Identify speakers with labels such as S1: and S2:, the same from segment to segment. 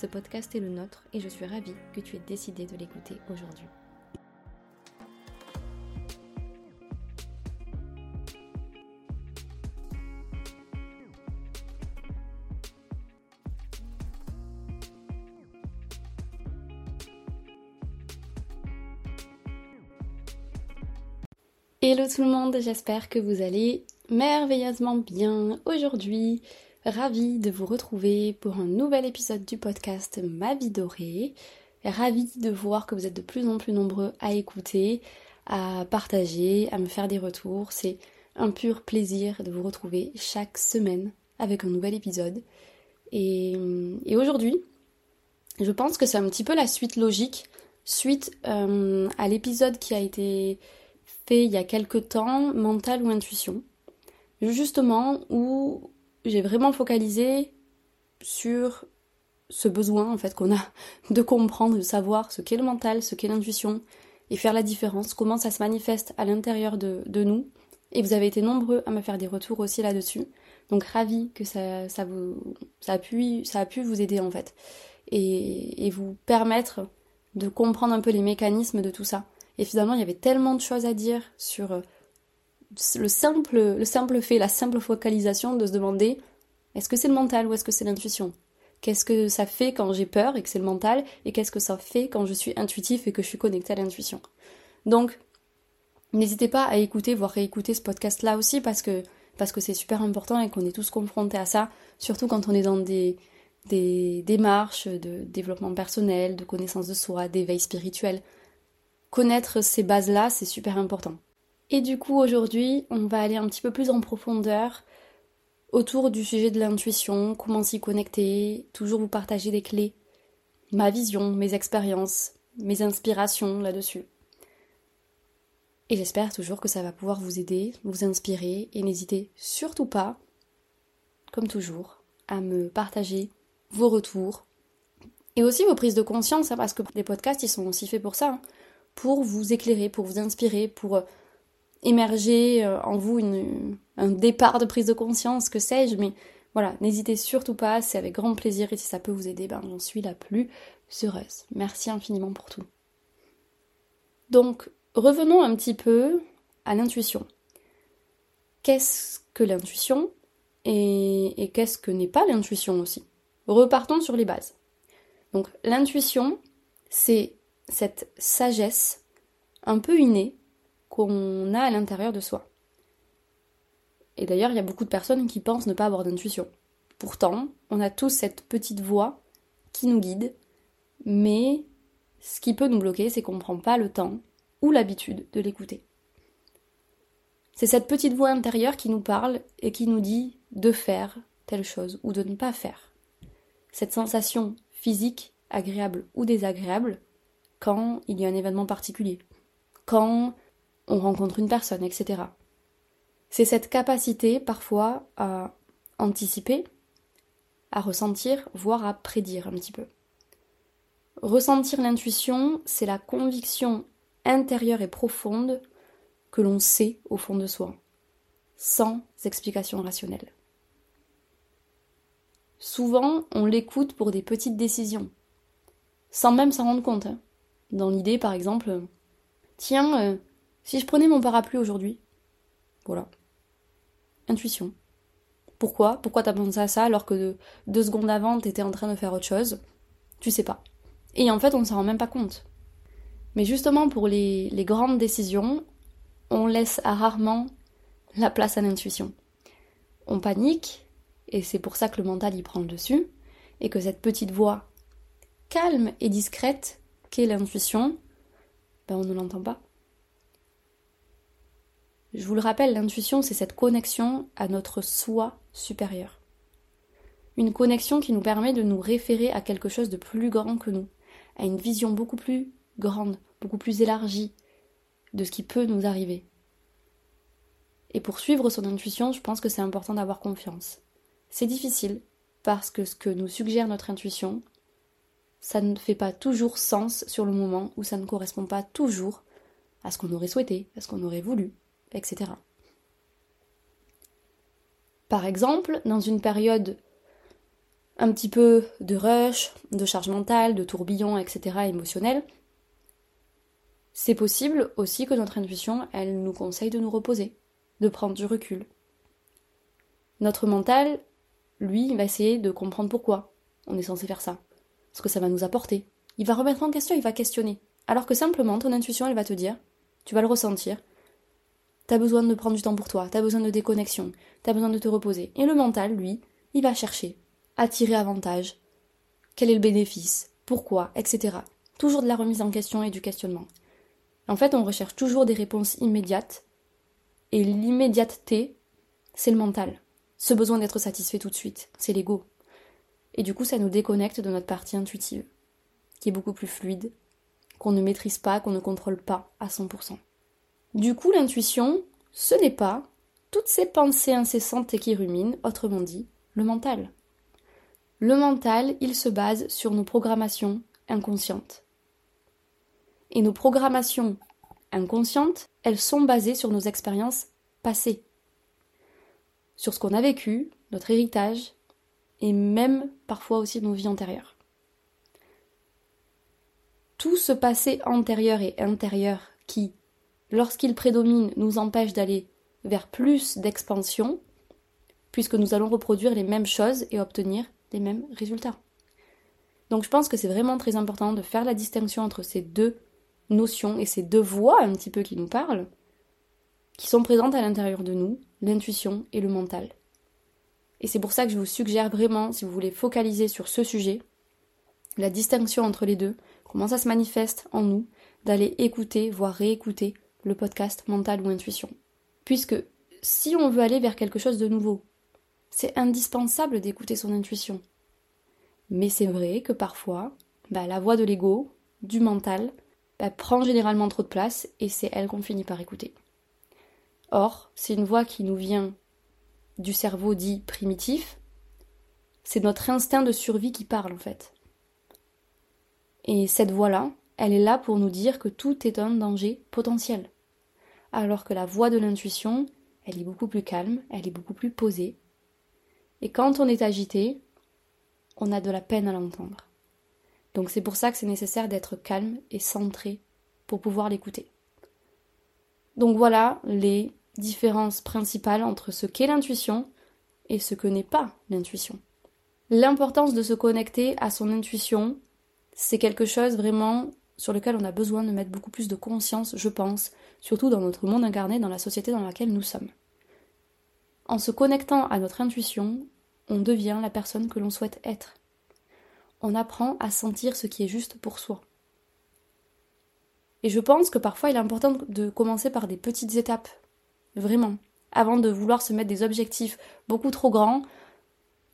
S1: Ce podcast est le nôtre et je suis ravie que tu aies décidé de l'écouter aujourd'hui. Hello tout le monde, j'espère que vous allez merveilleusement bien aujourd'hui. Ravie de vous retrouver pour un nouvel épisode du podcast Ma vie dorée. Ravie de voir que vous êtes de plus en plus nombreux à écouter, à partager, à me faire des retours. C'est un pur plaisir de vous retrouver chaque semaine avec un nouvel épisode. Et, aujourd'hui, je pense que c'est un petit peu la suite logique, suite euh, à l'épisode qui a été fait il y a quelques temps, mental ou intuition. Justement, où j'ai vraiment focalisé sur ce besoin en fait qu'on a de comprendre, de savoir ce qu'est le mental, ce qu'est l'intuition, et faire la différence, comment ça se manifeste à l'intérieur de, nous. Et vous avez été nombreux à me faire des retours aussi là-dessus. Donc ravi que ça, vous, ça, a pu, ça a pu vous aider en fait. Et, et vous permettre de comprendre un peu les mécanismes de tout ça. Et finalement, il y avait tellement de choses à dire sur euh, le simple, le simple fait, la simple focalisation de se demander est-ce que c'est le mental ou est-ce que c'est l'intuition? Qu'est-ce que ça fait quand j'ai peur et que c'est le mental et qu'est-ce que ça fait quand je suis intuitif et que je suis connecté à l'intuition? Donc, n'hésitez pas à écouter, voire réécouter ce podcast-là aussi parce que c'est super important et qu'on est tous confrontés à ça, surtout quand on est dans des, des démarches de développement personnel, de connaissance de soi, d'éveil spirituel. Connaître ces bases-là, c'est super important. Et du coup, aujourd'hui, on va aller un petit peu plus en profondeur autour du sujet de l'intuition, comment s'y connecter, toujours vous partager des clés, ma vision, mes expériences, mes inspirations là-dessus. Et j'espère toujours que ça va pouvoir vous aider, vous inspirer, et n'hésitez surtout pas, comme toujours, à me partager vos retours, et aussi vos prises de conscience, hein, parce que les podcasts, ils sont aussi faits pour ça, hein, pour vous éclairer, pour vous inspirer, pour émerger euh, en vous un départ de prise de conscience, que sais-je, mais voilà, n'hésitez surtout pas, c'est avec grand plaisir et si ça peut vous aider, ben j'en suis la plus heureuse. Merci infiniment pour tout. Donc, revenons un petit peu à l'intuition. Qu'est-ce que l'intuition et, et qu'est-ce que n'est pas l'intuition aussi? Repartons sur les bases. Donc, l'intuition, c'est cette sagesse un peu innée qu'on a à l'intérieur de soi. Et d'ailleurs, il y a beaucoup de personnes qui pensent ne pas avoir d'intuition. Pourtant, on a tous cette petite voix qui nous guide, mais ce qui peut nous bloquer, c'est qu'on ne prend pas le temps ou l'habitude de l'écouter. C'est cette petite voix intérieure qui nous parle et qui nous dit de faire telle chose ou de ne pas faire. Cette sensation physique, agréable ou désagréable, quand il y a un événement particulier, quand on rencontre une personne, etc. C'est cette capacité parfois à anticiper, à ressentir, voire à prédire un petit peu. Ressentir l'intuition, c'est la conviction intérieure et profonde que l'on sait au fond de soi, sans explication rationnelle. Souvent, on l'écoute pour des petites décisions, sans même s'en rendre compte. Hein. Dans l'idée, par exemple, tiens, euh, si je prenais mon parapluie aujourd'hui, voilà. Intuition. Pourquoi? Pourquoi t'as pensé à ça alors que deux secondes avant t'étais en train de faire autre chose? Tu sais pas. Et en fait, on ne s'en rend même pas compte. Mais justement, pour les, grandes décisions, on laisse rarement la place à l'intuition. On panique, et c'est pour ça que le mental y prend le dessus, et que cette petite voix calme et discrète qu'est l'intuition, ben on ne l'entend pas. Je vous le rappelle, l'intuition, c'est cette connexion à notre soi supérieur. Une connexion qui nous permet de nous référer à quelque chose de plus grand que nous, à une vision beaucoup plus grande, beaucoup plus élargie de ce qui peut nous arriver. Et pour suivre son intuition, je pense que c'est important d'avoir confiance. C'est difficile, parce que ce que nous suggère notre intuition, ça ne fait pas toujours sens sur le moment, ou ça ne correspond pas toujours à ce qu'on aurait souhaité, à ce qu'on aurait voulu, etc. Par exemple, dans une période un petit peu de rush, de charge mentale, de tourbillon, etc., émotionnel, c'est possible aussi que notre intuition, elle nous conseille de nous reposer, de prendre du recul. Notre mental, lui, va essayer de comprendre pourquoi on est censé faire ça, ce que ça va nous apporter. Il va remettre en question, il va questionner. Alors que simplement, ton intuition, elle va te dire, tu vas le ressentir, t'as besoin de prendre du temps pour toi, t'as besoin de déconnexion, t'as besoin de te reposer. Et le mental, lui, il va chercher à tirer avantage, quel est le bénéfice, pourquoi, etc. Toujours de la remise en question et du questionnement. En fait, on recherche toujours des réponses immédiates, et l'immédiateté, c'est le mental ce besoin d'être satisfait tout de suite, c'est l'ego. Et du coup, ça nous déconnecte de notre partie intuitive, qui est beaucoup plus fluide, qu'on ne maîtrise pas, qu'on ne contrôle pas à 100%. Du coup, l'intuition, ce n'est pas toutes ces pensées incessantes et qui ruminent, autrement dit, le mental. Le mental, il se base sur nos programmations inconscientes. Et nos programmations inconscientes, elles sont basées sur nos expériences passées sur ce qu'on a vécu, notre héritage, et même parfois aussi nos vies antérieures. Tout ce passé antérieur et intérieur qui, lorsqu'il prédomine, nous empêche d'aller vers plus d'expansion, puisque nous allons reproduire les mêmes choses et obtenir les mêmes résultats. Donc je pense que c'est vraiment très important de faire la distinction entre ces deux notions et ces deux voix un petit peu qui nous parlent, qui sont présentes à l'intérieur de nous, l'intuition et le mental. Et c'est pour ça que je vous suggère vraiment, si vous voulez focaliser sur ce sujet, la distinction entre les deux, comment ça se manifeste en nous, d'aller écouter, voire réécouter le podcast mental ou intuition. Puisque si on veut aller vers quelque chose de nouveau, c'est indispensable d'écouter son intuition. Mais c'est vrai que parfois, bah, la voix de l'ego, du mental, bah, prend généralement trop de place et c'est elle qu'on finit par écouter. Or, c'est une voix qui nous vient du cerveau dit primitif. C'est notre instinct de survie qui parle en fait. Et cette voix-là, elle est là pour nous dire que tout est un danger potentiel. Alors que la voix de l'intuition, elle est beaucoup plus calme, elle est beaucoup plus posée. Et quand on est agité, on a de la peine à l'entendre. Donc c'est pour ça que c'est nécessaire d'être calme et centré pour pouvoir l'écouter. Donc voilà les différences principales entre ce qu'est l'intuition et ce que n'est pas l'intuition. L'importance de se connecter à son intuition, c'est quelque chose vraiment sur lequel on a besoin de mettre beaucoup plus de conscience, je pense, surtout dans notre monde incarné, dans la société dans laquelle nous sommes. En se connectant à notre intuition, on devient la personne que l'on souhaite être. On apprend à sentir ce qui est juste pour soi. Et je pense que parfois il est important de commencer par des petites étapes. Vraiment. Avant de vouloir se mettre des objectifs beaucoup trop grands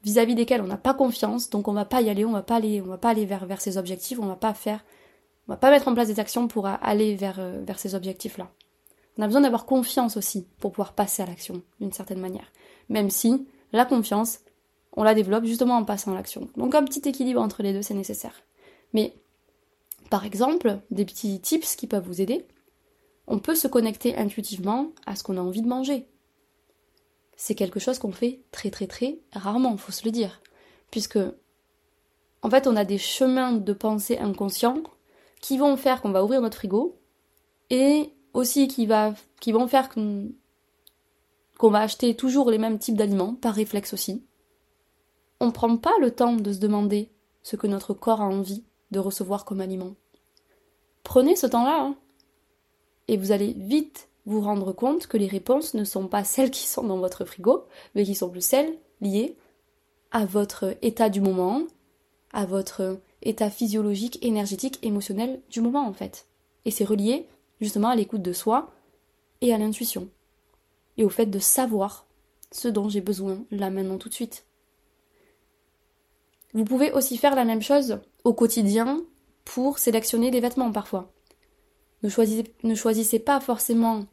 S1: vis-à-vis desquels on n'a pas confiance, donc on va pas y aller, on va pas aller, on va pas aller vers, ces objectifs, on va pas faire, on va pas mettre en place des actions pour aller vers, euh, vers ces objectifs-là. On a besoin d'avoir confiance aussi pour pouvoir passer à l'action d'une certaine manière. Même si la confiance, on la développe justement en passant à l'action. Donc un petit équilibre entre les deux, c'est nécessaire. Mais par exemple, des petits tips qui peuvent vous aider. On peut se connecter intuitivement à ce qu'on a envie de manger. C'est quelque chose qu'on fait très très très rarement, faut se le dire. Puisque, en fait, on a des chemins de pensée inconscients qui vont faire qu'on va ouvrir notre frigo et aussi qui, va, qui vont faire qu'on va acheter toujours les mêmes types d'aliments, par réflexe aussi. On ne prend pas le temps de se demander ce que notre corps a envie de recevoir comme aliment. Prenez ce temps-là, hein. et vous allez vite vous rendre compte que les réponses ne sont pas celles qui sont dans votre frigo, mais qui sont plus celles liées à votre état du moment, à votre état physiologique, énergétique, émotionnel du moment en fait. Et c'est relié justement à l'écoute de soi et à l'intuition. Et au fait de savoir ce dont j'ai besoin là maintenant tout de suite. Vous pouvez aussi faire la même chose au quotidien pour sélectionner des vêtements parfois. Ne choisissez, pas forcément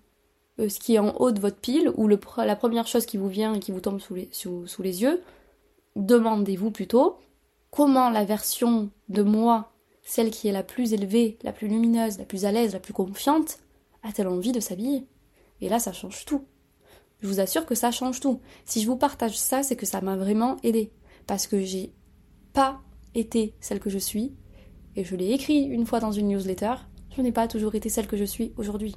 S1: euh, ce qui est en haut de votre pile ou la première chose qui vous vient et qui vous tombe les, sous les yeux. Demandez-vous plutôt comment la version de moi, celle qui est la plus élevée, la plus lumineuse, la plus à l'aise, la plus confiante, a-t-elle envie de s'habiller? Et là, ça change tout. Je vous assure que ça change tout. Si je vous partage ça, c'est que ça m'a vraiment aidé. Parce que j'ai pas été celle que je suis, et je l'ai écrit une fois dans une newsletter, je n'ai pas toujours été celle que je suis aujourd'hui.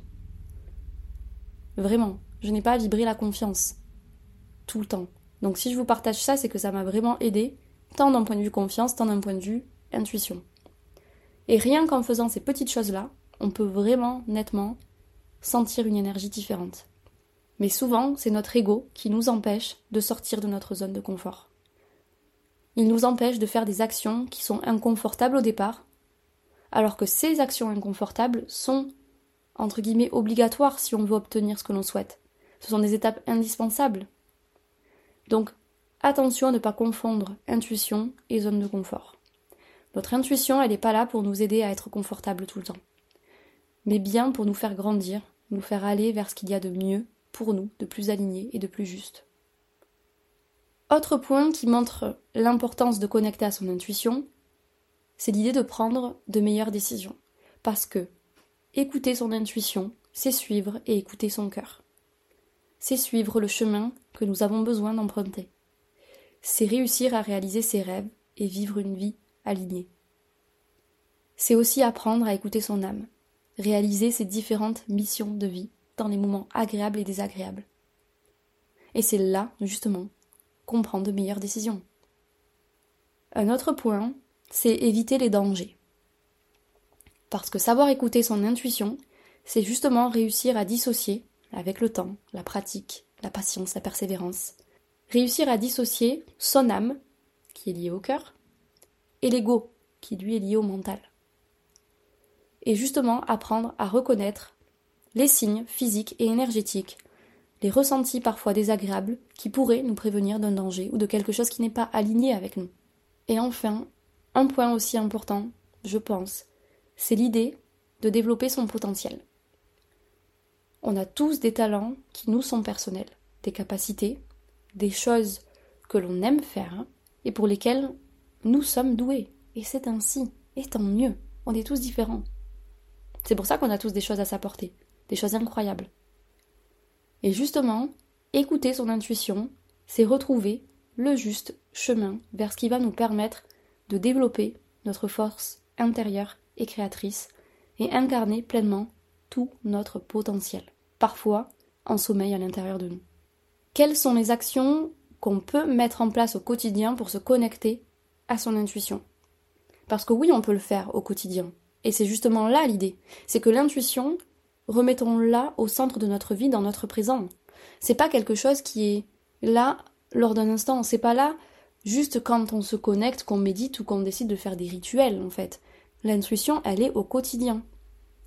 S1: Vraiment, je n'ai pas vibré la confiance. Tout le temps. Donc si je vous partage ça, c'est que ça m'a vraiment aidé, tant d'un point de vue confiance, tant d'un point de vue intuition. Et rien qu'en faisant ces petites choses-là, on peut vraiment, nettement, sentir une énergie différente. Mais souvent, c'est notre ego qui nous empêche de sortir de notre zone de confort. Il nous empêche de faire des actions qui sont inconfortables au départ, alors que ces actions inconfortables sont, entre guillemets, obligatoires si on veut obtenir ce que l'on souhaite. Ce sont des étapes indispensables. Donc, attention à ne pas confondre intuition et zone de confort. Notre intuition, elle n'est pas là pour nous aider à être confortable tout le temps, mais bien pour nous faire grandir, nous faire aller vers ce qu'il y a de mieux pour nous, de plus aligné et de plus juste. Autre point qui montre l'importance de connecter à son intuition, c'est l'idée de prendre de meilleures décisions. Parce que écouter son intuition, c'est suivre et écouter son cœur. C'est suivre le chemin que nous avons besoin d'emprunter. C'est réussir à réaliser ses rêves et vivre une vie alignée. C'est aussi apprendre à écouter son âme, réaliser ses différentes missions de vie dans les moments agréables et désagréables. Et c'est là, justement, qu'on prend de meilleures décisions. Un autre point, c'est éviter les dangers. Parce que savoir écouter son intuition, c'est justement réussir à dissocier, avec le temps, la pratique, la patience, la persévérance, réussir à dissocier son âme, qui est liée au cœur, et l'ego, qui lui est lié au mental. Et justement apprendre à reconnaître les signes physiques et énergétiques les ressentis parfois désagréables qui pourraient nous prévenir d'un danger ou de quelque chose qui n'est pas aligné avec nous. Et enfin, un point aussi important, je pense, c'est l'idée de développer son potentiel. On a tous des talents qui nous sont personnels, des capacités, des choses que l'on aime faire et pour lesquelles nous sommes doués. Et c'est ainsi, et tant mieux, on est tous différents. C'est pour ça qu'on a tous des choses à s'apporter, des choses incroyables. Et justement, écouter son intuition, c'est retrouver le juste chemin vers ce qui va nous permettre de développer notre force intérieure et créatrice et incarner pleinement tout notre potentiel, parfois en sommeil à l'intérieur de nous. Quelles sont les actions qu'on peut mettre en place au quotidien pour se connecter à son intuition Parce que oui, on peut le faire au quotidien. Et c'est justement là l'idée. C'est que l'intuition, remettons-la au centre de notre vie, dans notre présent. C'est pas quelque chose qui est là lors d'un instant, c'est pas là juste quand on se connecte, qu'on médite ou qu'on décide de faire des rituels en fait. L'intuition, elle est au quotidien.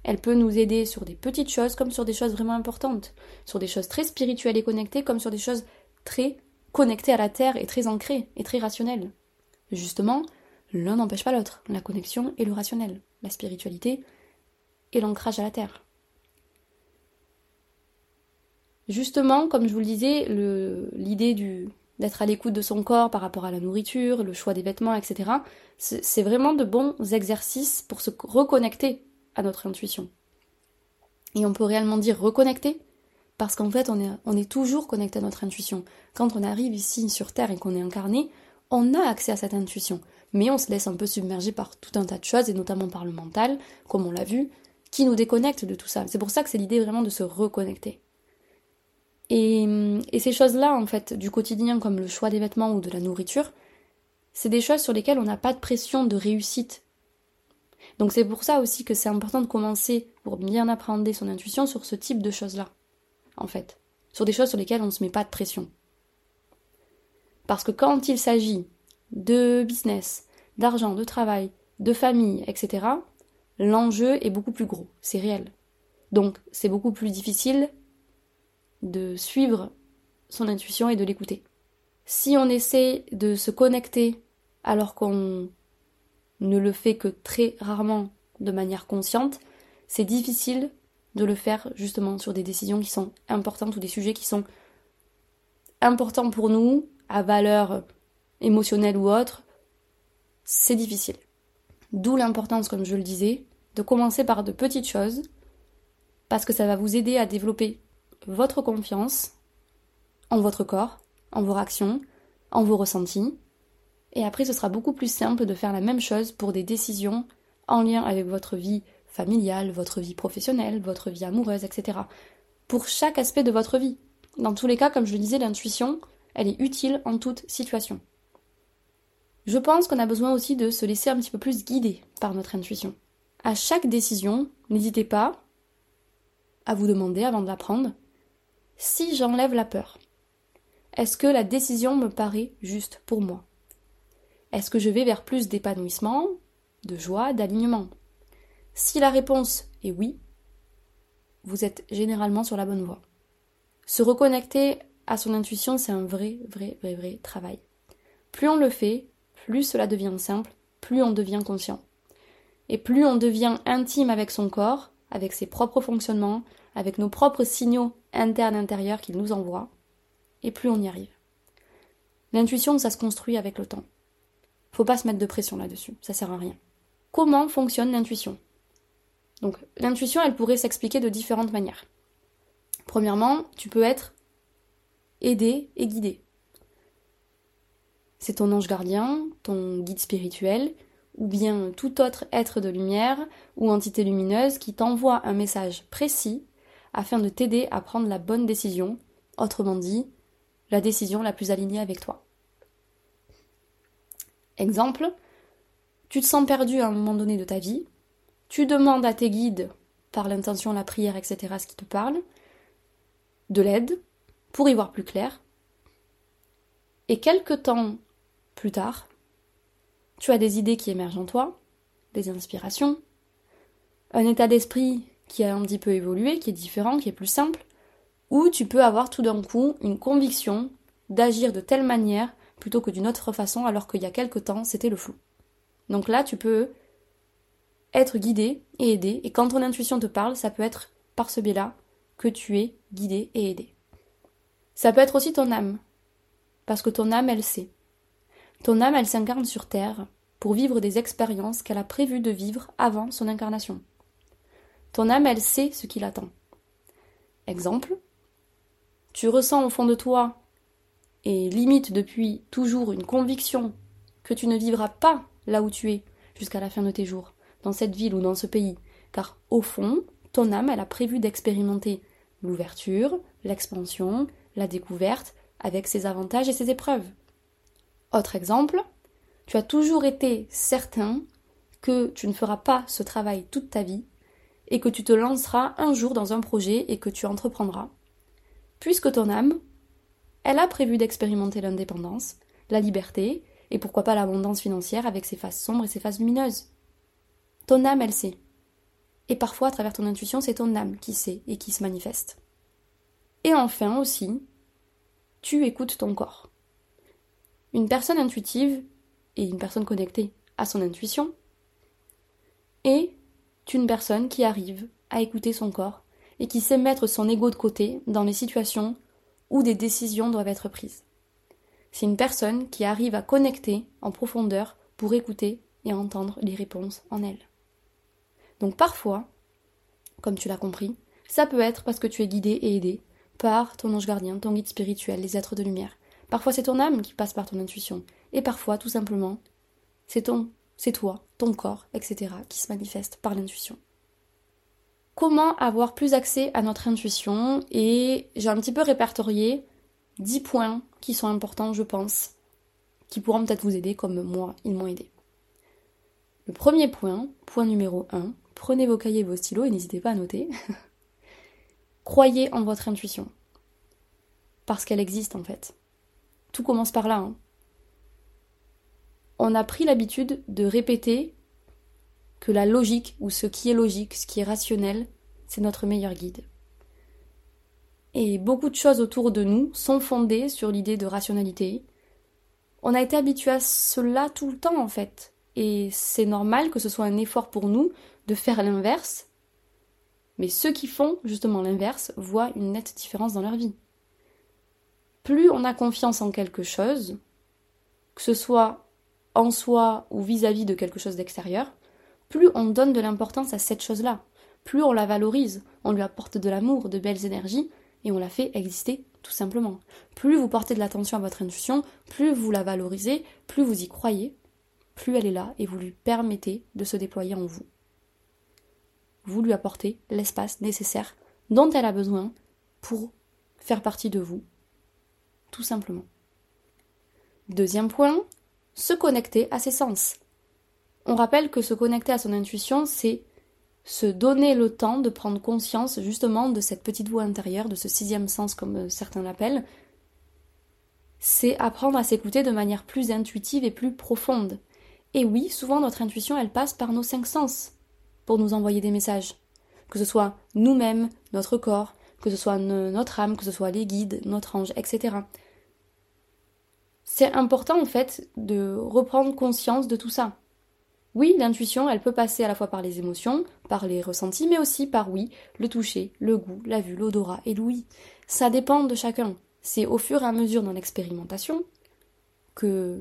S1: Elle peut nous aider sur des petites choses comme sur des choses vraiment importantes, sur des choses très spirituelles et connectées comme sur des choses très connectées à la terre et très ancrées et très rationnelles. Justement, l'un n'empêche pas l'autre, la connexion et le rationnel, la spiritualité et l'ancrage à la terre. Justement, comme je vous le disais, l'idée d'être à l'écoute de son corps par rapport à la nourriture, le choix des vêtements, etc., c'est vraiment de bons exercices pour se reconnecter à notre intuition. Et on peut réellement dire reconnecter, parce qu'en fait, on est, on est toujours connecté à notre intuition. Quand on arrive ici sur Terre et qu'on est incarné, on a accès à cette intuition. Mais on se laisse un peu submerger par tout un tas de choses, et notamment par le mental, comme on l'a vu, qui nous déconnecte de tout ça. C'est pour ça que c'est l'idée vraiment de se reconnecter. Et, ces choses-là, en fait, du quotidien, comme le choix des vêtements ou de la nourriture, c'est des choses sur lesquelles on n'a pas de pression de réussite. Donc c'est pour ça aussi que c'est important de commencer, pour bien apprendre son intuition, sur ce type de choses-là, en fait. Sur des choses sur lesquelles on ne se met pas de pression. Parce que quand il s'agit de business, d'argent, de travail, de famille, etc., l'enjeu est beaucoup plus gros, c'est réel. Donc c'est beaucoup plus difficile de suivre son intuition et de l'écouter. Si on essaie de se connecter alors qu'on ne le fait que très rarement de manière consciente, c'est difficile de le faire justement sur des décisions qui sont importantes ou des sujets qui sont importants pour nous, à valeur émotionnelle ou autre, c'est difficile. D'où l'importance, comme je le disais, de commencer par de petites choses, parce que ça va vous aider à développer votre confiance en votre corps, en vos réactions, en vos ressentis, et après ce sera beaucoup plus simple de faire la même chose pour des décisions en lien avec votre vie familiale, votre vie professionnelle, votre vie amoureuse, etc. Pour chaque aspect de votre vie. Dans tous les cas, comme je le disais, l'intuition, elle est utile en toute situation. Je pense qu'on a besoin aussi de se laisser un petit peu plus guider par notre intuition. À chaque décision, n'hésitez pas à vous demander avant de la prendre si j'enlève la peur. Est-ce que la décision me paraît juste pour moi? Est-ce que je vais vers plus d'épanouissement, de joie, d'alignement? Si la réponse est oui, vous êtes généralement sur la bonne voie. Se reconnecter à son intuition, c'est un vrai, vrai, vrai, vrai travail. Plus on le fait, plus cela devient simple, plus on devient conscient. Et plus on devient intime avec son corps, avec ses propres fonctionnements, avec nos propres signaux internes intérieurs qu'il nous envoie, et plus on y arrive. L'intuition, ça se construit avec le temps. Faut pas se mettre de pression là-dessus, ça sert à rien. Comment fonctionne l'intuition? Donc, l'intuition, elle pourrait s'expliquer de différentes manières. Premièrement, tu peux être aidé et guidé. C'est ton ange gardien, ton guide spirituel, ou bien tout autre être de lumière ou entité lumineuse qui t'envoie un message précis afin de t'aider à prendre la bonne décision, autrement dit, la décision la plus alignée avec toi. Exemple, tu te sens perdu à un moment donné de ta vie, tu demandes à tes guides, par l'intention, la prière, etc., ce qui te parle, de l'aide pour y voir plus clair. Et quelque temps plus tard, tu as des idées qui émergent en toi, des inspirations, un état d'esprit qui a un petit peu évolué, qui est différent, qui est plus simple, ou tu peux avoir tout d'un coup une conviction d'agir de telle manière plutôt que d'une autre façon alors qu'il y a quelque temps c'était le flou. Donc là tu peux être guidé et aidé, et quand ton intuition te parle, ça peut être par ce biais-là que tu es guidé et aidé. Ça peut être aussi ton âme, parce que ton âme, elle sait. Ton âme, elle s'incarne sur Terre pour vivre des expériences qu'elle a prévu de vivre avant son incarnation. Ton âme, elle sait ce qui l'attend. Exemple, tu ressens au fond de toi, et limite depuis toujours une conviction que tu ne vivras pas là où tu es jusqu'à la fin de tes jours, dans cette ville ou dans ce pays, car au fond, ton âme, elle a prévu d'expérimenter l'ouverture, l'expansion, la découverte, avec ses avantages et ses épreuves. Autre exemple, tu as toujours été certain que tu ne feras pas ce travail toute ta vie et que tu te lanceras un jour dans un projet et que tu entreprendras. Puisque ton âme, elle a prévu d'expérimenter l'indépendance, la liberté et pourquoi pas l'abondance financière avec ses faces sombres et ses faces lumineuses. Ton âme, elle sait. Et parfois, à travers ton intuition, c'est ton âme qui sait et qui se manifeste. Et enfin aussi, tu écoutes ton corps. Une personne intuitive et une personne connectée à son intuition est une personne qui arrive à écouter son corps et qui sait mettre son ego de côté dans les situations où des décisions doivent être prises. C'est une personne qui arrive à connecter en profondeur pour écouter et entendre les réponses en elle. Donc parfois, comme tu l'as compris, ça peut être parce que tu es guidé et aidé par ton ange gardien, ton guide spirituel, les êtres de lumière. Parfois c'est ton âme qui passe par ton intuition. Et parfois, tout simplement, c'est ton, c'est toi, ton corps, etc., qui se manifeste par l'intuition. Comment avoir plus accès à notre intuition Et j'ai un petit peu répertorié 10 points qui sont importants, je pense, qui pourront peut-être vous aider comme moi, ils m'ont aidé. Le premier point, point numéro 1, prenez vos cahiers et vos stylos et n'hésitez pas à noter. Croyez en votre intuition. Parce qu'elle existe en fait. Tout commence par là. Hein. On a pris l'habitude de répéter que la logique, ou ce qui est logique, ce qui est rationnel, c'est notre meilleur guide. Et beaucoup de choses autour de nous sont fondées sur l'idée de rationalité. On a été habitué à cela tout le temps en fait. Et c'est normal que ce soit un effort pour nous de faire l'inverse. Mais ceux qui font justement l'inverse voient une nette différence dans leur vie. Plus on a confiance en quelque chose, que ce soit en soi ou vis-à-vis de quelque chose d'extérieur, plus on donne de l'importance à cette chose-là, plus on la valorise, on lui apporte de l'amour, de belles énergies, et on la fait exister tout simplement. Plus vous portez de l'attention à votre intuition, plus vous la valorisez, plus vous y croyez, plus elle est là et vous lui permettez de se déployer en vous. Vous lui apportez l'espace nécessaire dont elle a besoin pour faire partie de vous, tout simplement. Deuxième point, se connecter à ses sens. On rappelle que se connecter à son intuition, c'est se donner le temps de prendre conscience justement de cette petite voix intérieure, de ce sixième sens comme euh, certains l'appellent. C'est apprendre à s'écouter de manière plus intuitive et plus profonde. Et oui, souvent notre intuition, elle passe par nos cinq sens pour nous envoyer des messages. Que ce soit nous-mêmes, notre corps, que ce soit notre âme, que ce soit les guides, notre ange, etc c'est important en fait de reprendre conscience de tout ça. Oui, l'intuition, elle peut passer à la fois par les émotions, par les ressentis, mais aussi par oui, le toucher, le goût, la vue, l'odorat et l'ouïe. Ça dépend de chacun. C'est au fur et à mesure dans l'expérimentation que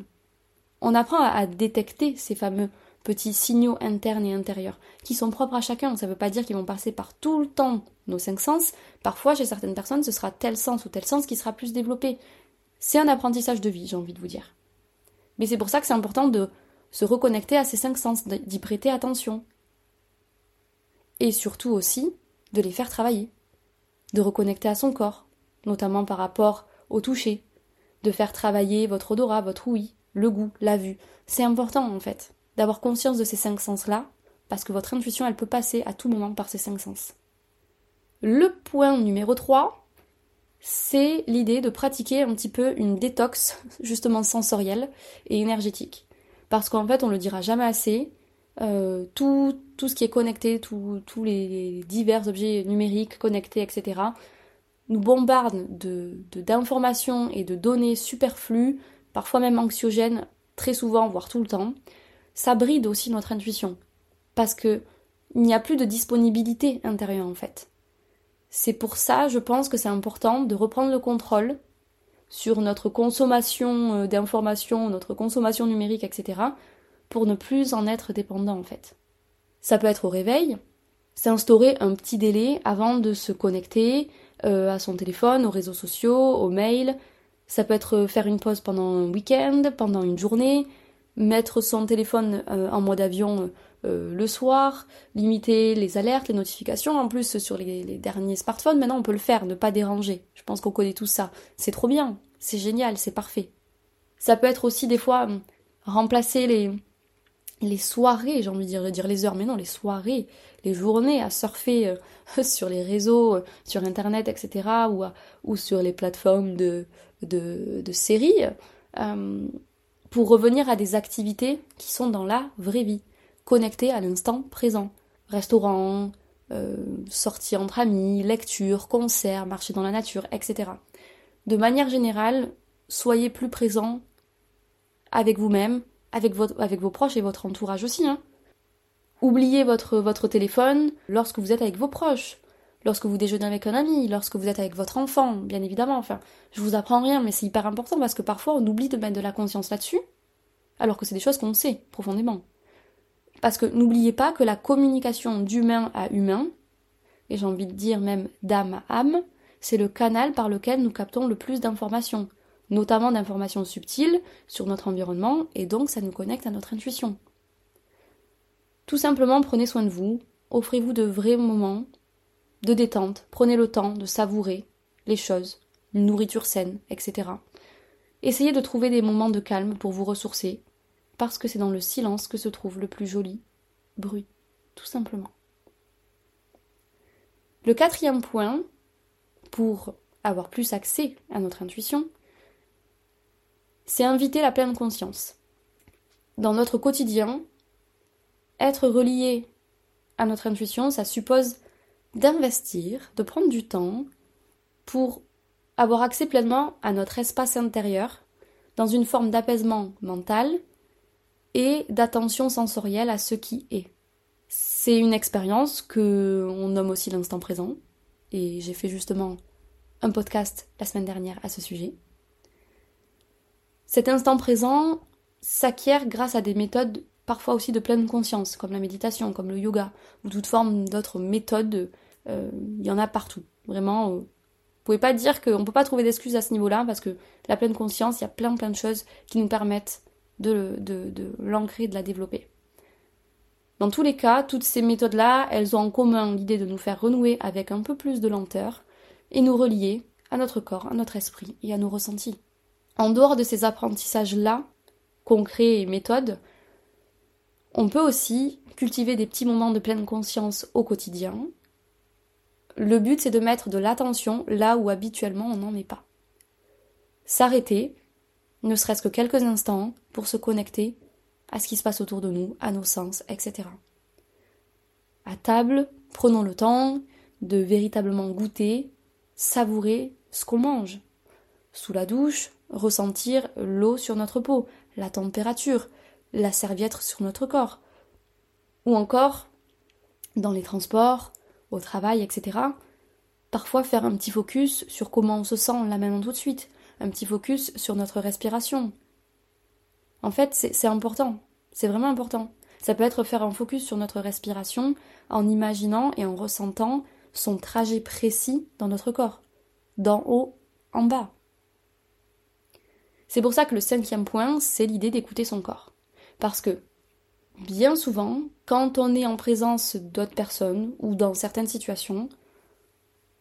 S1: on apprend à, détecter ces fameux petits signaux internes et intérieurs qui sont propres à chacun. Ça ne veut pas dire qu'ils vont passer par tout le temps nos cinq sens. Parfois, chez certaines personnes, ce sera tel sens ou tel sens qui sera plus développé. C'est un apprentissage de vie, j'ai envie de vous dire. Mais c'est pour ça que c'est important de se reconnecter à ces cinq sens, d'y prêter attention. Et surtout aussi de les faire travailler, de reconnecter à son corps, notamment par rapport au toucher, de faire travailler votre odorat, votre ouïe, le goût, la vue. C'est important en fait d'avoir conscience de ces cinq sens-là, parce que votre intuition, elle peut passer à tout moment par ces cinq sens. Le point numéro 3, c'est l'idée de pratiquer un petit peu une détox justement sensorielle et énergétique. Parce qu'en fait, on le dira jamais assez, euh, tout, tout, ce qui est connecté, tous les divers objets numériques connectés, etc., nous bombardent de, d'informations et de données superflues, parfois même anxiogènes, très souvent, voire tout le temps. Ça bride aussi notre intuition. Parce que il n'y a plus de disponibilité intérieure en fait. C'est pour ça, je pense que c'est important de reprendre le contrôle sur notre consommation euh, d'informations, notre consommation numérique, etc., pour ne plus en être dépendant en fait. Ça peut être au réveil, s'instaurer un petit délai avant de se connecter euh, à son téléphone, aux réseaux sociaux, aux mails. Ça peut être euh, faire une pause pendant un week-end, pendant une journée, mettre son téléphone en mode avion euh, le soir, limiter les alertes, les notifications. En plus, sur les, derniers smartphones, maintenant on peut le faire, ne pas déranger. Je pense qu'on connaît tout ça. C'est trop bien, c'est génial, c'est parfait. Ça peut être aussi des fois hum, remplacer les, les soirées, j'ai envie de dire, les heures, mais non, les soirées, les journées à surfer euh, sur les réseaux, euh, sur Internet, etc., ou, ou sur les plateformes de, de séries, pour revenir à des activités qui sont dans la vraie vie connecté à l'instant présent. Restaurant, euh, sortie entre amis, lecture, concert, marcher dans la nature, etc. De manière générale, soyez plus présent avec vous-même, avec, avec vos proches et votre entourage aussi. Hein. Oubliez votre, votre téléphone lorsque vous êtes avec vos proches, lorsque vous déjeunez avec un ami, lorsque vous êtes avec votre enfant, bien évidemment. Enfin, je vous apprends rien, mais c'est hyper important parce que parfois on oublie de mettre de la conscience là-dessus, alors que c'est des choses qu'on sait profondément. Parce que n'oubliez pas que la communication d'humain à humain, et j'ai envie de dire même d'âme à âme, c'est le canal par lequel nous captons le plus d'informations, notamment d'informations subtiles sur notre environnement, et donc ça nous connecte à notre intuition. Tout simplement prenez soin de vous, offrez-vous de vrais moments de détente, prenez le temps de savourer les choses, une nourriture saine, etc. Essayez de trouver des moments de calme pour vous ressourcer, parce que c'est dans le silence que se trouve le plus joli bruit, tout simplement. Le quatrième point, pour avoir plus accès à notre intuition, c'est inviter la pleine conscience. Dans notre quotidien, être relié à notre intuition, ça suppose d'investir, de prendre du temps pour avoir accès pleinement à notre espace intérieur dans une forme d'apaisement mental et d'attention sensorielle à ce qui est. C'est une expérience que on nomme aussi l'instant présent, et j'ai fait justement un podcast la semaine dernière à ce sujet. Cet instant présent s'acquiert grâce à des méthodes parfois aussi de pleine conscience, comme la méditation, comme le yoga, ou toute forme d'autres méthodes. Euh, il y en a partout. Vraiment, euh, vous pouvez pas dire qu'on peut pas trouver d'excuses à ce niveau-là, parce que la pleine conscience, il y a plein plein de choses qui nous permettent de, de, l'ancrer, de la développer. Dans tous les cas, toutes ces méthodes-là, elles ont en commun l'idée de nous faire renouer avec un peu plus de lenteur et nous relier à notre corps, à notre esprit et à nos ressentis. En dehors de ces apprentissages-là, concrets et méthodes, on peut aussi cultiver des petits moments de pleine conscience au quotidien. Le but, c'est de mettre de l'attention là où habituellement on n'en est pas. S'arrêter, ne serait-ce que quelques instants, pour se connecter à ce qui se passe autour de nous, à nos sens, etc. À table, prenons le temps de véritablement goûter, savourer ce qu'on mange. Sous la douche, ressentir l'eau sur notre peau, la température, la serviette sur notre corps. Ou encore, dans les transports, au travail, etc. Parfois faire un petit focus sur comment on se sent là maintenant tout de suite, un petit focus sur notre respiration. En fait, c'est important, c'est vraiment important. Ça peut être faire un focus sur notre respiration en imaginant et en ressentant son trajet précis dans notre corps, d'en haut en bas. C'est pour ça que le cinquième point, c'est l'idée d'écouter son corps. Parce que, bien souvent, quand on est en présence d'autres personnes ou dans certaines situations,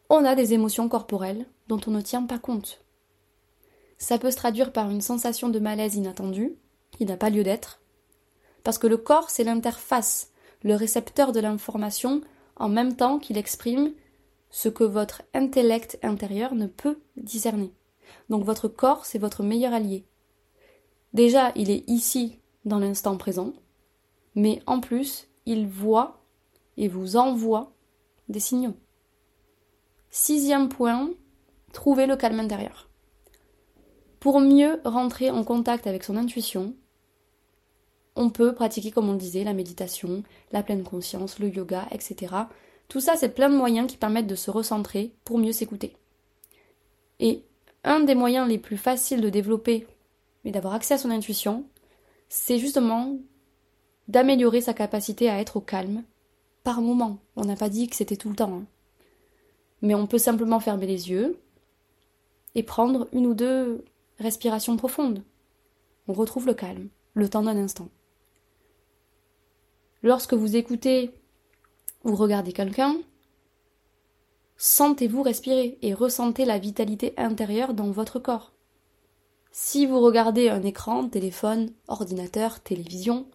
S1: on a des émotions corporelles dont on ne tient pas compte. Ça peut se traduire par une sensation de malaise inattendue, qui n'a pas lieu d'être, parce que le corps, c'est l'interface, le récepteur de l'information, en même temps qu'il exprime ce que votre intellect intérieur ne peut discerner. Donc votre corps, c'est votre meilleur allié. Déjà, il est ici, dans l'instant présent, mais en plus, il voit et vous envoie des signaux. Sixième point, trouvez le calme intérieur. Pour mieux rentrer en contact avec son intuition, on peut pratiquer, comme on le disait, la méditation, la pleine conscience, le yoga, etc. Tout ça, c'est plein de moyens qui permettent de se recentrer pour mieux s'écouter. Et un des moyens les plus faciles de développer et d'avoir accès à son intuition, c'est justement d'améliorer sa capacité à être au calme par moment. On n'a pas dit que c'était tout le temps. Hein. Mais on peut simplement fermer les yeux et prendre une ou deux Respiration profonde. On retrouve le calme, le temps d'un instant. Lorsque vous écoutez ou regardez quelqu'un, sentez-vous respirer et ressentez la vitalité intérieure dans votre corps. Si vous regardez un écran, téléphone, ordinateur, télévision,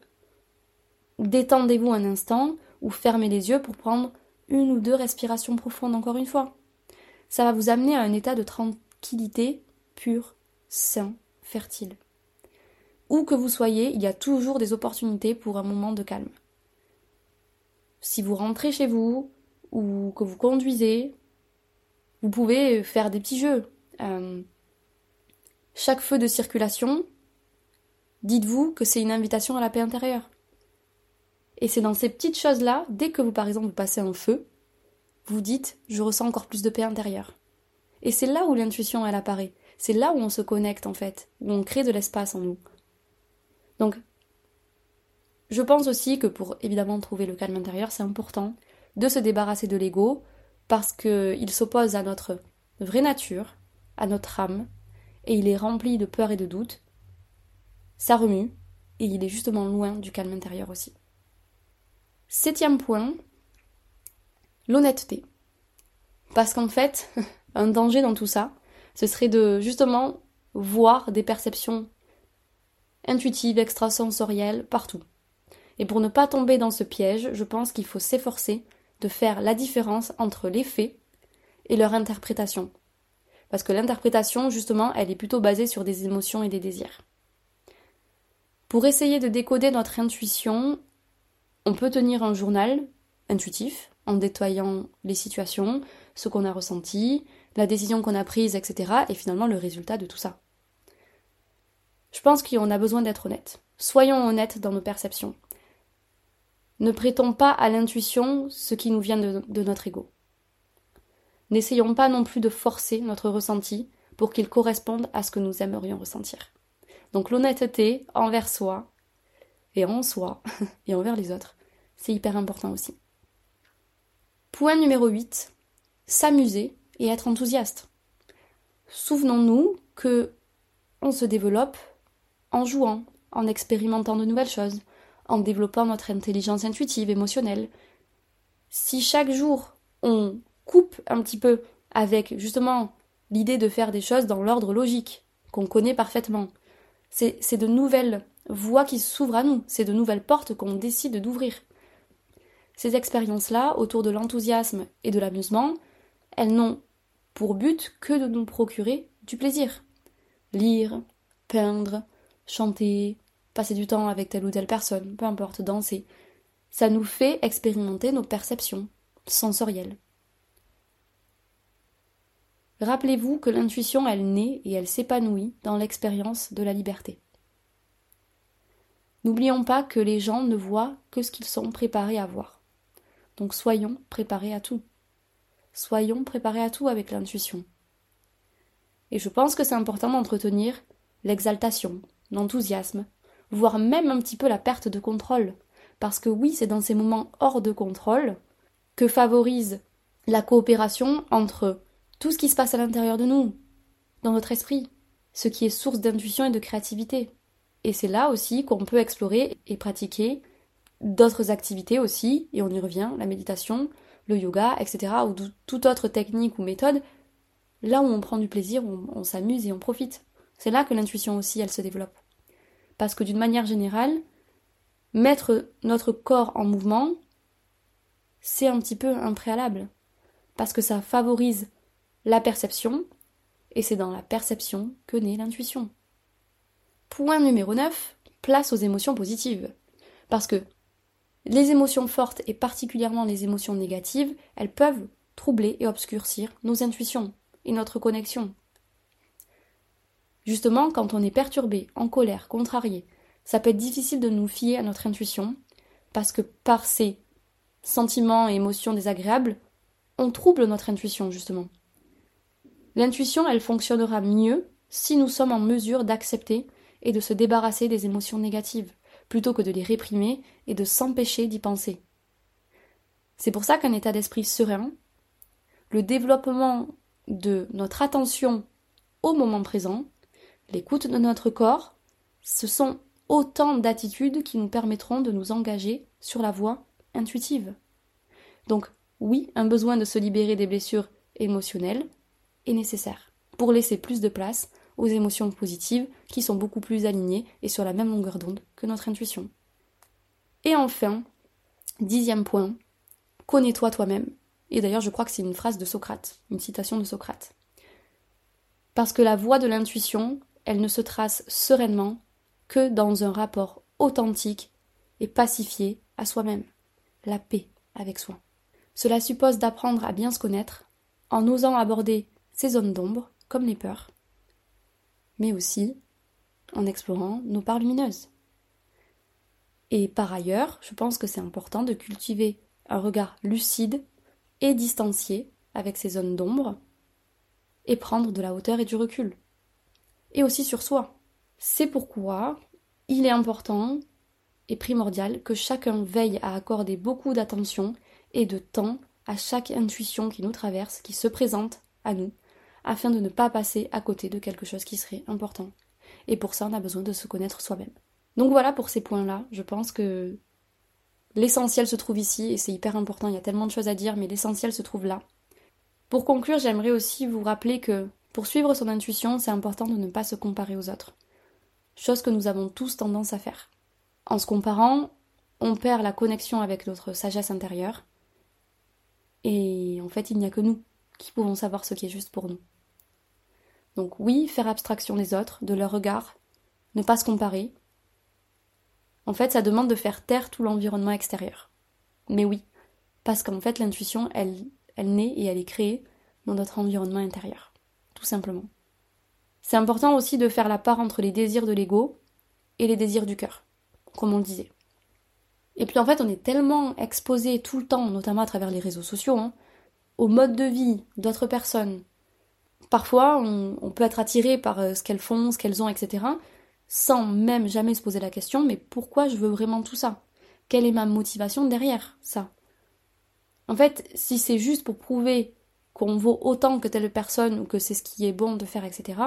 S1: détendez-vous un instant ou fermez les yeux pour prendre une ou deux respirations profondes encore une fois. Ça va vous amener à un état de tranquillité pure sain, fertile. Où que vous soyez, il y a toujours des opportunités pour un moment de calme. Si vous rentrez chez vous ou que vous conduisez, vous pouvez faire des petits jeux. Euh, chaque feu de circulation, dites-vous que c'est une invitation à la paix intérieure. Et c'est dans ces petites choses-là, dès que vous, par exemple, vous passez un feu, vous dites je ressens encore plus de paix intérieure. Et c'est là où l'intuition elle apparaît. C'est là où on se connecte en fait, où on crée de l'espace en nous. Donc, je pense aussi que pour évidemment trouver le calme intérieur, c'est important de se débarrasser de l'ego parce qu'il s'oppose à notre vraie nature, à notre âme, et il est rempli de peur et de doute. Ça remue, et il est justement loin du calme intérieur aussi. Septième point, l'honnêteté. Parce qu'en fait, un danger dans tout ça, ce serait de justement voir des perceptions intuitives, extrasensorielles partout. Et pour ne pas tomber dans ce piège, je pense qu'il faut s'efforcer de faire la différence entre les faits et leur interprétation. Parce que l'interprétation, justement, elle est plutôt basée sur des émotions et des désirs. Pour essayer de décoder notre intuition, on peut tenir un journal intuitif en détoyant les situations, ce qu'on a ressenti, la décision qu'on a prise, etc. et finalement le résultat de tout ça. Je pense qu'on a besoin d'être honnête. Soyons honnêtes dans nos perceptions. Ne prêtons pas à l'intuition ce qui nous vient de, notre ego. N'essayons pas non plus de forcer notre ressenti pour qu'il corresponde à ce que nous aimerions ressentir. Donc l'honnêteté envers soi et en soi et envers les autres, c'est hyper important aussi. Point numéro 8, s'amuser et être enthousiaste. Souvenons-nous que on se développe en jouant, en expérimentant de nouvelles choses, en développant notre intelligence intuitive, émotionnelle. Si chaque jour on coupe un petit peu avec justement l'idée de faire des choses dans l'ordre logique, qu'on connaît parfaitement, c'est de nouvelles voies qui s'ouvrent à nous, c'est de nouvelles portes qu'on décide d'ouvrir. Ces expériences-là, autour de l'enthousiasme et de l'amusement, elles n'ont pour but que de nous procurer du plaisir. Lire, peindre, chanter, passer du temps avec telle ou telle personne, peu importe, danser. Ça nous fait expérimenter nos perceptions sensorielles. Rappelez-vous que l'intuition, elle naît et elle s'épanouit dans l'expérience de la liberté. N'oublions pas que les gens ne voient que ce qu'ils sont préparés à voir. Donc soyons préparés à tout. Soyons préparés à tout avec l'intuition. Et je pense que c'est important d'entretenir l'exaltation, l'enthousiasme, voire même un petit peu la perte de contrôle. Parce que oui, c'est dans ces moments hors de contrôle que favorise la coopération entre tout ce qui se passe à l'intérieur de nous, dans notre esprit, ce qui est source d'intuition et de créativité. Et c'est là aussi qu'on peut explorer et pratiquer d'autres activités aussi, et on y revient, la méditation, le yoga, etc., ou toute autre technique ou méthode, là où on prend du plaisir, on, s'amuse et on profite. C'est là que l'intuition aussi, elle se développe. Parce que d'une manière générale, mettre notre corps en mouvement, c'est un petit peu un préalable. Parce que ça favorise la perception, et c'est dans la perception que naît l'intuition. Point numéro 9, place aux émotions positives. Parce que les émotions fortes et particulièrement les émotions négatives, elles peuvent troubler et obscurcir nos intuitions et notre connexion. Justement, quand on est perturbé, en colère, contrarié, ça peut être difficile de nous fier à notre intuition, parce que par ces sentiments et émotions désagréables, on trouble notre intuition, justement. L'intuition, elle fonctionnera mieux si nous sommes en mesure d'accepter et de se débarrasser des émotions négatives, plutôt que de les réprimer et de s'empêcher d'y penser. C'est pour ça qu'un état d'esprit serein, le développement de notre attention au moment présent, l'écoute de notre corps, ce sont autant d'attitudes qui nous permettront de nous engager sur la voie intuitive. Donc oui, un besoin de se libérer des blessures émotionnelles, est nécessaire pour laisser plus de place aux émotions positives qui sont beaucoup plus alignées et sur la même longueur d'onde que notre intuition. Et enfin, dixième point, connais-toi toi-même. Et d'ailleurs, je crois que c'est une phrase de Socrate, une citation de Socrate. Parce que la voie de l'intuition, elle ne se trace sereinement que dans un rapport authentique et pacifié à soi-même, la paix avec soi. Cela suppose d'apprendre à bien se connaître, en osant aborder ces zones d'ombre, comme les peurs, mais aussi en explorant nos parts lumineuses. Et par ailleurs, je pense que c'est important de cultiver un regard lucide et distancié avec ces zones d'ombre et prendre de la hauteur et du recul. Et aussi sur soi. C'est pourquoi il est important et primordial que chacun veille à accorder beaucoup d'attention et de temps à chaque intuition qui nous traverse, qui se présente à nous, afin de ne pas passer à côté de quelque chose qui serait important. Et pour ça, on a besoin de se connaître soi-même. Donc voilà pour ces points-là. Je pense que l'essentiel se trouve ici et c'est hyper important. Il y a tellement de choses à dire, mais l'essentiel se trouve là. Pour conclure, j'aimerais aussi vous rappeler que pour suivre son intuition, c'est important de ne pas se comparer aux autres. Chose que nous avons tous tendance à faire. En se comparant, on perd la connexion avec notre sagesse intérieure. Et en fait, il n'y a que nous qui pouvons savoir ce qui est juste pour nous. Donc oui, faire abstraction des autres, de leur regard, ne pas se comparer. En fait, ça demande de faire taire tout l'environnement extérieur. Mais oui, parce qu'en fait, l'intuition, elle, naît et elle est créée dans notre environnement intérieur. Tout simplement. C'est important aussi de faire la part entre les désirs de l'ego et les désirs du cœur, comme on le disait. Et puis en fait, on est tellement exposé tout le temps, notamment à travers les réseaux sociaux, hein, au mode de vie d'autres personnes. Parfois, on, peut être attiré par euh, ce qu'elles font, ce qu'elles ont, etc., sans même jamais se poser la question, mais pourquoi je veux vraiment tout ça? Quelle est ma motivation derrière ça? En fait, si c'est juste pour prouver qu'on vaut autant que telle personne ou que c'est ce qui est bon de faire, etc.,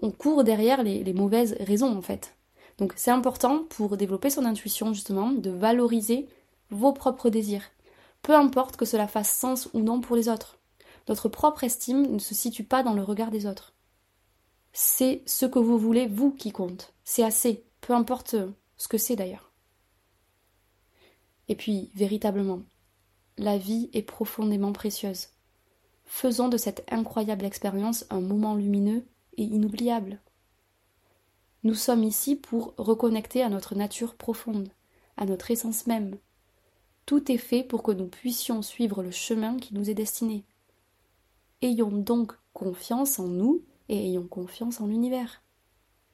S1: on court derrière les mauvaises raisons, en fait. Donc c'est important pour développer son intuition justement de valoriser vos propres désirs, peu importe que cela fasse sens ou non pour les autres. Notre propre estime ne se situe pas dans le regard des autres. C'est ce que vous voulez, vous, qui compte. C'est assez, peu importe ce que c'est d'ailleurs. Et puis, véritablement, la vie est profondément précieuse. Faisons de cette incroyable expérience un moment lumineux et inoubliable. Nous sommes ici pour reconnecter à notre nature profonde, à notre essence même. Tout est fait pour que nous puissions suivre le chemin qui nous est destiné. Ayons donc confiance en nous et ayons confiance en l'univers.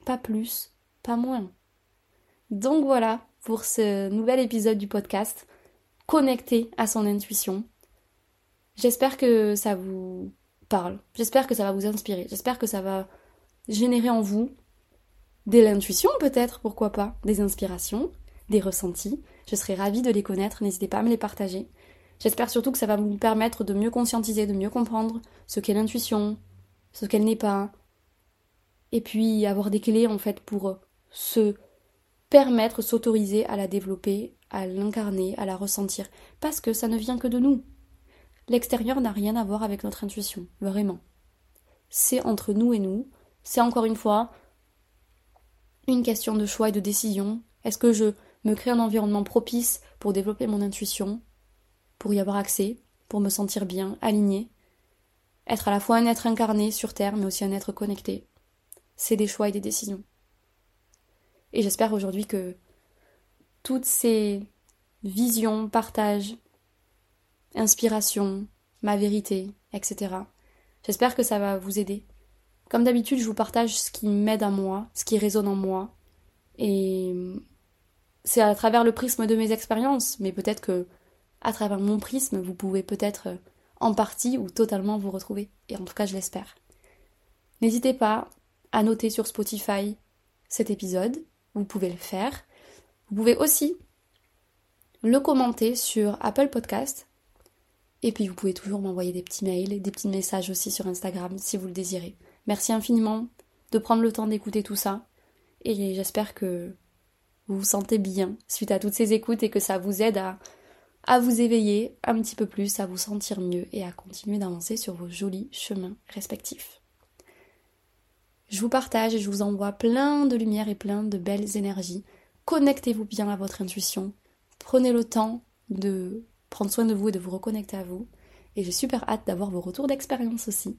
S1: Pas plus, pas moins. Donc voilà pour ce nouvel épisode du podcast, connecté à son intuition. J'espère que ça vous parle, j'espère que ça va vous inspirer, j'espère que ça va générer en vous de l'intuition peut-être, pourquoi pas, des inspirations, des ressentis. Je serais ravie de les connaître, n'hésitez pas à me les partager. J'espère surtout que ça va vous permettre de mieux conscientiser, de mieux comprendre ce qu'est l'intuition, ce qu'elle n'est pas, et puis avoir des clés en fait pour se permettre, s'autoriser à la développer, à l'incarner, à la ressentir, parce que ça ne vient que de nous. L'extérieur n'a rien à voir avec notre intuition, vraiment. C'est entre nous et nous, c'est encore une fois une question de choix et de décision. Est-ce que je me crée un environnement propice pour développer mon intuition, pour y avoir accès, pour me sentir bien, aligné Être à la fois un être incarné sur Terre, mais aussi un être connecté. C'est des choix et des décisions. Et j'espère aujourd'hui que toutes ces visions, partages, inspirations, ma vérité, etc. J'espère que ça va vous aider comme d'habitude, je vous partage ce qui m'aide à moi, ce qui résonne en moi. Et c'est à travers le prisme de mes expériences, mais peut-être que à travers mon prisme, vous pouvez peut-être en partie ou totalement vous retrouver. Et en tout cas, je l'espère. N'hésitez pas à noter sur Spotify cet épisode. Vous pouvez le faire. Vous pouvez aussi le commenter sur Apple Podcast. Et puis vous pouvez toujours m'envoyer des petits mails, des petits messages aussi sur Instagram si vous le désirez. Merci infiniment de prendre le temps d'écouter tout ça. Et j'espère que vous vous sentez bien suite à toutes ces écoutes et que ça vous aide à, à vous éveiller un petit peu plus, à vous sentir mieux et à continuer d'avancer sur vos jolis chemins respectifs. Je vous partage et je vous envoie plein de lumière et plein de belles énergies. Connectez-vous bien à votre intuition. Prenez le temps de prendre soin de vous et de vous reconnecter à vous. Et j'ai super hâte d'avoir vos retours d'expérience aussi.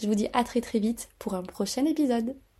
S1: Je vous dis à très très vite pour un prochain épisode.